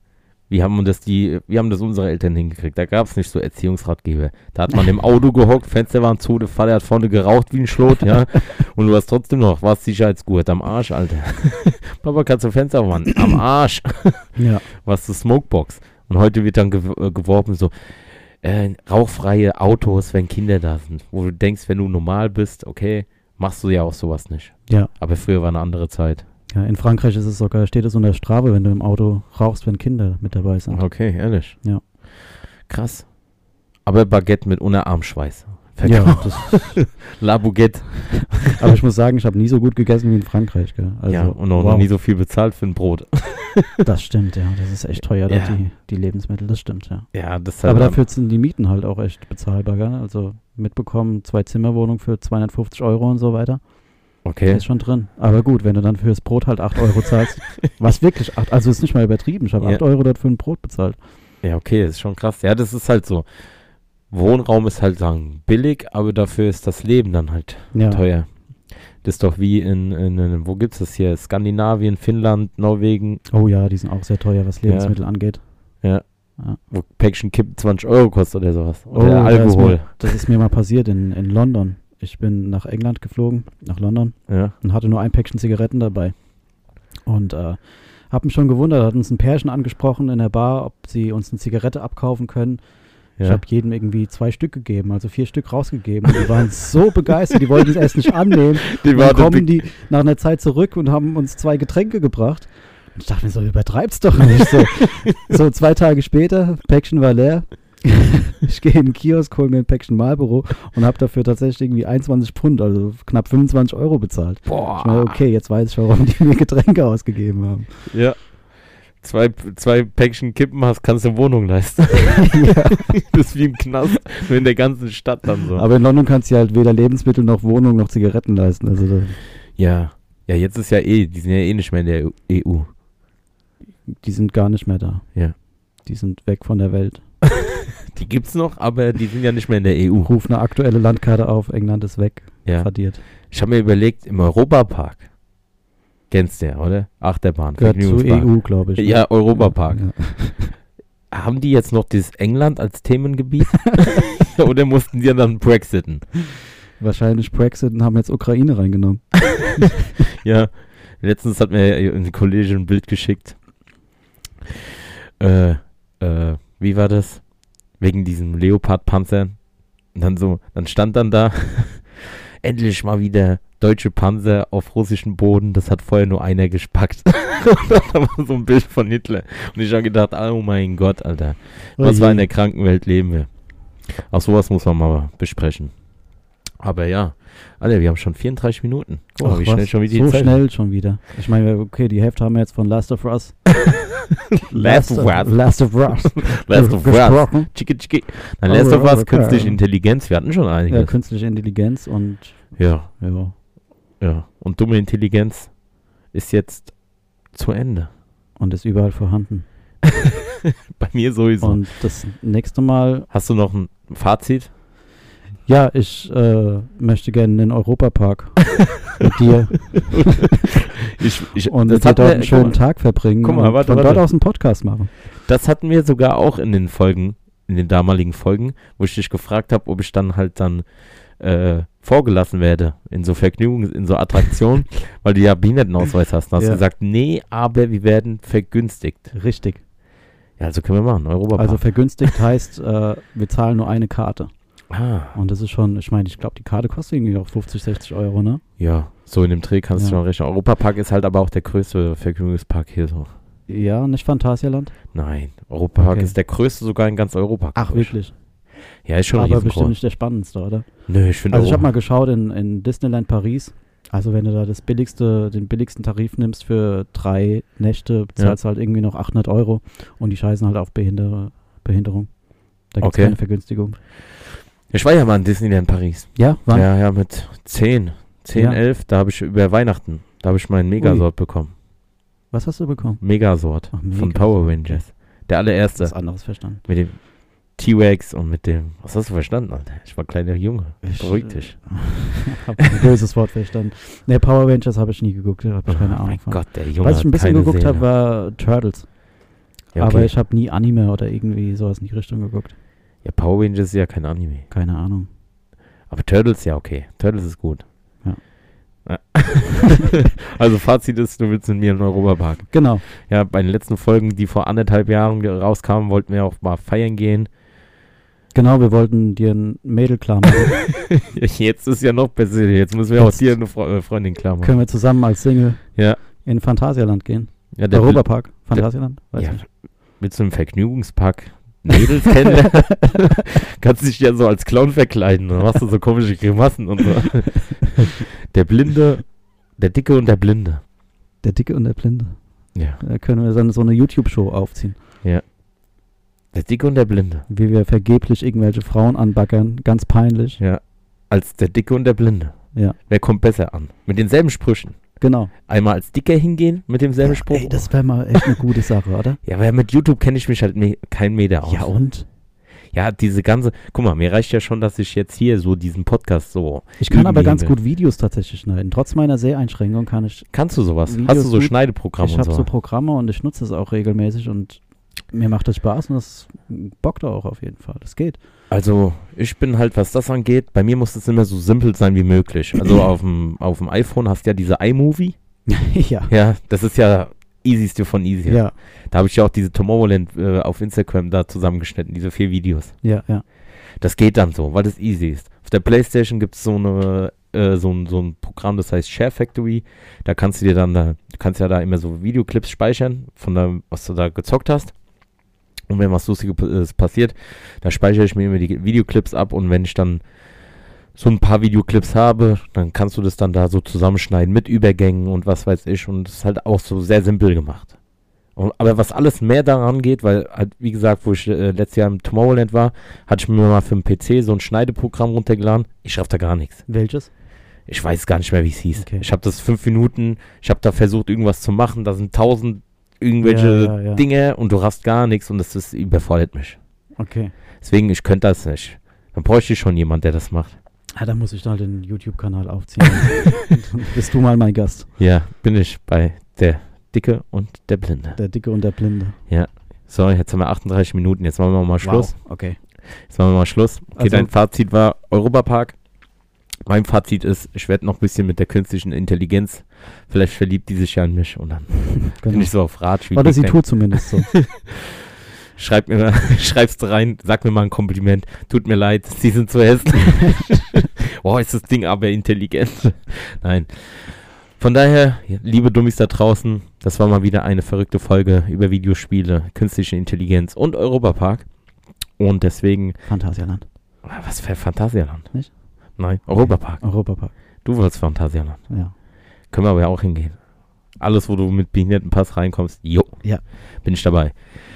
Wie haben das die, wie haben das unsere Eltern hingekriegt? Da gab es nicht so Erziehungsratgeber. Da hat man im Auto gehockt, Fenster waren zu, der Vater hat vorne geraucht wie ein Schlot, ja. Und du hast trotzdem noch, was Sicherheitsgurt am Arsch, Alter. Papa, kannst du Fenster aufmachen? Am Arsch. Ja. Was ist Smokebox? Und heute wird dann gew äh, geworben so, äh, rauchfreie Autos, wenn Kinder da sind. Wo du denkst, wenn du normal bist, okay, machst du ja auch sowas nicht. Ja. Aber früher war eine andere Zeit. Ja, in Frankreich ist es sogar, steht es unter Strafe, wenn du im Auto rauchst, wenn Kinder mit dabei sind. Okay, ehrlich. Ja. Krass. Aber Baguette mit Unterarmschweiß. Ja, Verkauft. das, La Baguette. aber ich muss sagen, ich habe nie so gut gegessen wie in Frankreich. Gell? Also, ja, und auch wow, noch nie so viel bezahlt für ein Brot. Das stimmt, ja. Das ist echt teuer, Ja. die, die Lebensmittel, das stimmt, ja. Ja, das halt Aber am- dafür sind die Mieten halt auch echt bezahlbar, gell? Also mitbekommen, zwei Zimmerwohnung für 250 Euro und so weiter. Okay. Ist schon drin. Aber gut, wenn du dann fürs Brot halt 8 Euro zahlst, was wirklich 8, also ist nicht mal übertrieben, ich habe Ja. 8 Euro dort für ein Brot bezahlt. Ja, okay, das ist schon krass. Ja, das ist halt so. Wohnraum ist halt sagen billig, aber dafür ist das Leben dann halt Ja, teuer. Das ist doch wie in, in, in wo gibt's das hier? Skandinavien, Finnland, Norwegen, Oh ja, die sind auch sehr teuer, was Ja. Lebensmittel angeht. wo Päckchen Kippen 20 Euro kostet oder sowas. Oh, Oder ist Alkohol. Mir, das ist mir mal passiert in, in London. Ich bin nach England geflogen, nach London, Ja. und hatte nur ein Päckchen Zigaretten dabei. Und äh, habe mich schon gewundert, hat uns ein Pärchen angesprochen in der Bar, ob sie uns eine Zigarette abkaufen können. Ich Ja. habe jedem irgendwie zwei Stück gegeben, also vier Stück rausgegeben. Und die waren so begeistert, die wollten es erst nicht annehmen. Die dann kommen die nach einer Zeit zurück und haben uns zwei Getränke gebracht. Und ich dachte mir so, übertreib's doch nicht. So, so zwei Tage später, Päckchen war leer. ich gehe in den Kiosk, hole mir ein Päckchen Marlboro und habe dafür tatsächlich irgendwie 21 Pfund, also knapp 25 Euro bezahlt. Boah. Ich meine, okay, jetzt weiß ich, warum die mir Getränke ausgegeben haben. Ja. Zwei, zwei Päckchen Kippen hast, kannst du eine Wohnung leisten. ja. das ist wie im Knast, nur in der ganzen Stadt dann so. Aber in London kannst du halt weder Lebensmittel noch Wohnung noch Zigaretten leisten. Also ja. Ja, jetzt ist ja eh, die sind ja eh nicht mehr in der EU. die sind gar nicht mehr da. Ja. Die sind weg von der Welt. Die gibt's noch, aber die sind ja nicht mehr in der EU. Ruf eine aktuelle Landkarte auf, England ist weg, Ja. radiert. Ich habe mir überlegt, im Europapark, kennst du ja, oder? Achterbahn, Gehört zur Vergnügungspark. EU, glaube ich. ne? Ja, Europapark. Ja. Haben die jetzt noch dieses England als Themengebiet? oder mussten die dann Brexiten? Wahrscheinlich Brexit und haben jetzt Ukraine reingenommen. Ja, letztens hat mir eine Kollegin ein Bild geschickt. Äh, äh, wie war das? Wegen diesem Leopard-Panzer. Und dann so, dann stand dann da, endlich mal wieder deutsche Panzer auf russischem Boden, das hat vorher nur einer gespackt. dann war so ein Bild von Hitler. Und ich habe gedacht, oh mein Gott, Alter, was Oh war je. in der Krankenwelt leben wir? Auch sowas muss man mal besprechen. Aber ja, Alter, wir haben schon 34 Minuten. Guck mal, Ach, wie was? schnell schon wieder die so Zeit schnell schon wieder. Ich meine, okay, die Hälfte haben wir jetzt von Last of Us. Last of Us. Last of Us. Last of Us. Chicki, chicki. Nein, Oh, Last of ja, Us, künstliche Intelligenz, wir hatten schon Ja, einiges. künstliche Intelligenz und Ja, ja, ja. Und dumme Intelligenz ist jetzt zu Ende. und ist überall vorhanden. Bei mir sowieso. Und das nächste Mal, Hast du noch ein Fazit? Ja, ich äh, möchte gerne in den Europapark mit dir Ich, ich, und das hatten dort wir- einen schönen mal, Tag verbringen Guck mal, und warte, von warte. dort aus einen Podcast machen. Das hatten wir sogar auch in den Folgen, in den damaligen Folgen, wo ich dich gefragt habe, ob ich dann halt dann äh, vorgelassen werde in so Vergnügungs-, in so Attraktionen, weil du ja Behindertenausweis hast. Dann hast Ja. du gesagt, nee, aber wir werden vergünstigt. Richtig. Ja, also können wir machen, Europapark. Also vergünstigt heißt, äh, wir zahlen nur eine Karte. Ah, Und das ist schon, ich meine, ich glaube, die Karte kostet irgendwie auch 50, 60 Euro, ne? ja, so in dem Dreh kannst du Ja. schon rechnen. Europapark ist halt aber auch der größte Vergnügungspark hier so. Ja, nicht Phantasialand? Nein, Europapark Okay. ist der größte sogar in ganz Europa. Ach, wirklich? Ja, ist schon Aber bestimmt nicht der spannendste, oder? Nö, ich finde Also ich habe mal geschaut in, in Disneyland Paris. Also wenn du da das billigste, den billigsten Tarif nimmst für drei Nächte, bezahlst du halt irgendwie noch 800 Euro und die scheißen halt auf Behinder Behinderung. Da gibt es Okay. keine Vergünstigung. Ich war ja mal in Disneyland Paris. Ja, wann? Ja, ja, mit 10, 10, Ja. 11, da habe ich über Weihnachten, da habe ich meinen Megasort bekommen. Was hast du bekommen? Megasort Ach, von Megasort. Power Rangers. Der allererste. Was anderes verstanden. Mit dem T-Rex und mit dem. Was hast du verstanden, Alter? Ich war kleiner Junge. Ich, Beruhig dich. hab ein böses Wort verstanden. Ne, Power Rangers habe ich nie geguckt, habe ich keine oh Ahnung mein von. Gott, der Junge. Was ich ein bisschen geguckt habe, war Turtles. Ja, okay. Aber ich habe nie Anime oder irgendwie sowas in die Richtung geguckt. Ja, Power Rangers ist ja kein Anime. Keine Ahnung. Aber Turtles, ja, okay. Turtles ist gut. Ja. Ja. also Fazit ist, du willst mit mir in den Europapark. Genau. Ja, bei den letzten Folgen, die vor anderthalb Jahren rauskamen, wollten wir auch mal feiern gehen. Genau, wir wollten dir ein Mädel klar machen. Jetzt ist ja noch besser. Jetzt müssen wir auch Jetzt- dir eine Fre äh, Freundin klar machen. Können wir zusammen als Single Ja. in Phantasialand gehen? Ja, der Europapark? Phantasialand? Weiß ja, nicht. mit so einem Vergnügungspark Mädels kennenlernen. Kannst dich ja so als Clown verkleiden. Dann machst du so komische Grimassen und so. Der Blinde, der Dicke und der Blinde. Der Dicke und der Blinde. Ja. Da können wir dann so eine YouTube-Show aufziehen. Der Dicke und der Blinde. Wie wir vergeblich irgendwelche Frauen anbaggern. Ganz peinlich. Ja. Als der Dicke und der Blinde. Ja, Wer kommt besser an? Mit denselben Sprüchen. Genau. Einmal als Dicker hingehen mit demselben Spruch. Ey, das wäre mal echt eine gute Sache, oder? ja, aber mit YouTube kenne ich mich halt me kein Meter aus. Ja, und? Ja, diese ganze. Guck mal, mir reicht ja schon, dass ich jetzt hier so diesen Podcast so. Ich kann aber ganz will. gut Videos tatsächlich schneiden. Trotz meiner Seheinschränkung kann ich. Kannst du sowas? Videos Hast du so gut. Schneideprogramme ich und habe so? so Programme und ich nutze es auch regelmäßig und mir macht das Spaß und das bockt auch auf jeden Fall. Das geht. Also, ich bin halt, was das angeht, bei mir muss es immer so simpel sein wie möglich. Also auf dem auf dem iPhone hast du ja diese iMovie. ja. Ja, das ist ja easyste von easy. Ja, Da habe ich ja auch diese Tomorrowland äh, auf Instagram da zusammengeschnitten, diese vier Videos. ja, ja. Das geht dann so, weil das easy ist. Auf der Playstation gibt es so eine äh, so, ein, so ein Programm, das heißt Share Factory. Da kannst du dir dann, da, du kannst ja da immer so Videoclips speichern, von der, was du da gezockt hast. Und wenn was Lustiges äh, passiert, da speichere ich mir immer die Videoclips ab und wenn ich dann so ein paar Videoclips habe, dann kannst du das dann da so zusammenschneiden mit Übergängen und was weiß ich. Und das ist halt auch so sehr simpel gemacht. Und, aber was alles mehr daran geht, weil halt, wie gesagt, wo ich äh, letztes Jahr im Tomorrowland war, hatte ich mir mal für den PC so ein Schneideprogramm runtergeladen. Ich schaffe da gar nichts. Welches? Ich weiß gar nicht mehr, wie es hieß. Okay. Ich habe das fünf Minuten, ich habe da versucht, irgendwas zu machen. Da sind tausend irgendwelche Ja, ja, ja. Dinge und du hast gar nichts und das ist, überfordert mich. Okay. Deswegen, ich könnte das nicht. Dann bräuchte ich schon jemand, der das macht. Ah, dann muss ich da den YouTube-Kanal aufziehen. Bist du mal mein Gast. Ja, bin ich bei der Dicke und der Blinde. Der Dicke und der Blinde. So, jetzt haben wir 38 Minuten, jetzt machen wir mal Schluss. Wow. Okay. Jetzt machen wir mal Schluss. Okay, Also- dein Fazit war Europapark. Mein Fazit ist, ich werde noch ein bisschen mit der künstlichen Intelligenz, vielleicht verliebt die sich ja in mich und dann bin Genau. ich so auf Ratsch. wie Oder ich sie tut zumindest so. Schreib mir mal, schreib's rein, sag mir mal ein Kompliment. Tut mir leid, sie sind zu hässlich. Boah, ist das Ding aber intelligent. Nein. Von daher, liebe Dummies da draußen, das war mal wieder eine verrückte Folge über Videospiele, künstliche Intelligenz und Europapark. Und deswegen, Phantasialand. Was für Phantasialand? Nicht? Nein, Europapark. Europapark. Du wolltest Phantasialand. Ja. Können wir aber ja auch hingehen. Alles, wo du mit Behindertenpass reinkommst, jo. Ja. Bin ich dabei.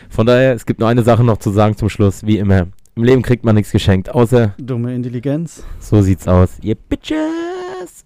Von daher, es gibt nur eine Sache noch zu sagen zum Schluss. Wie immer, im Leben kriegt man nichts geschenkt, außer Dumme Intelligenz. so sieht's aus. Ihr Bitches!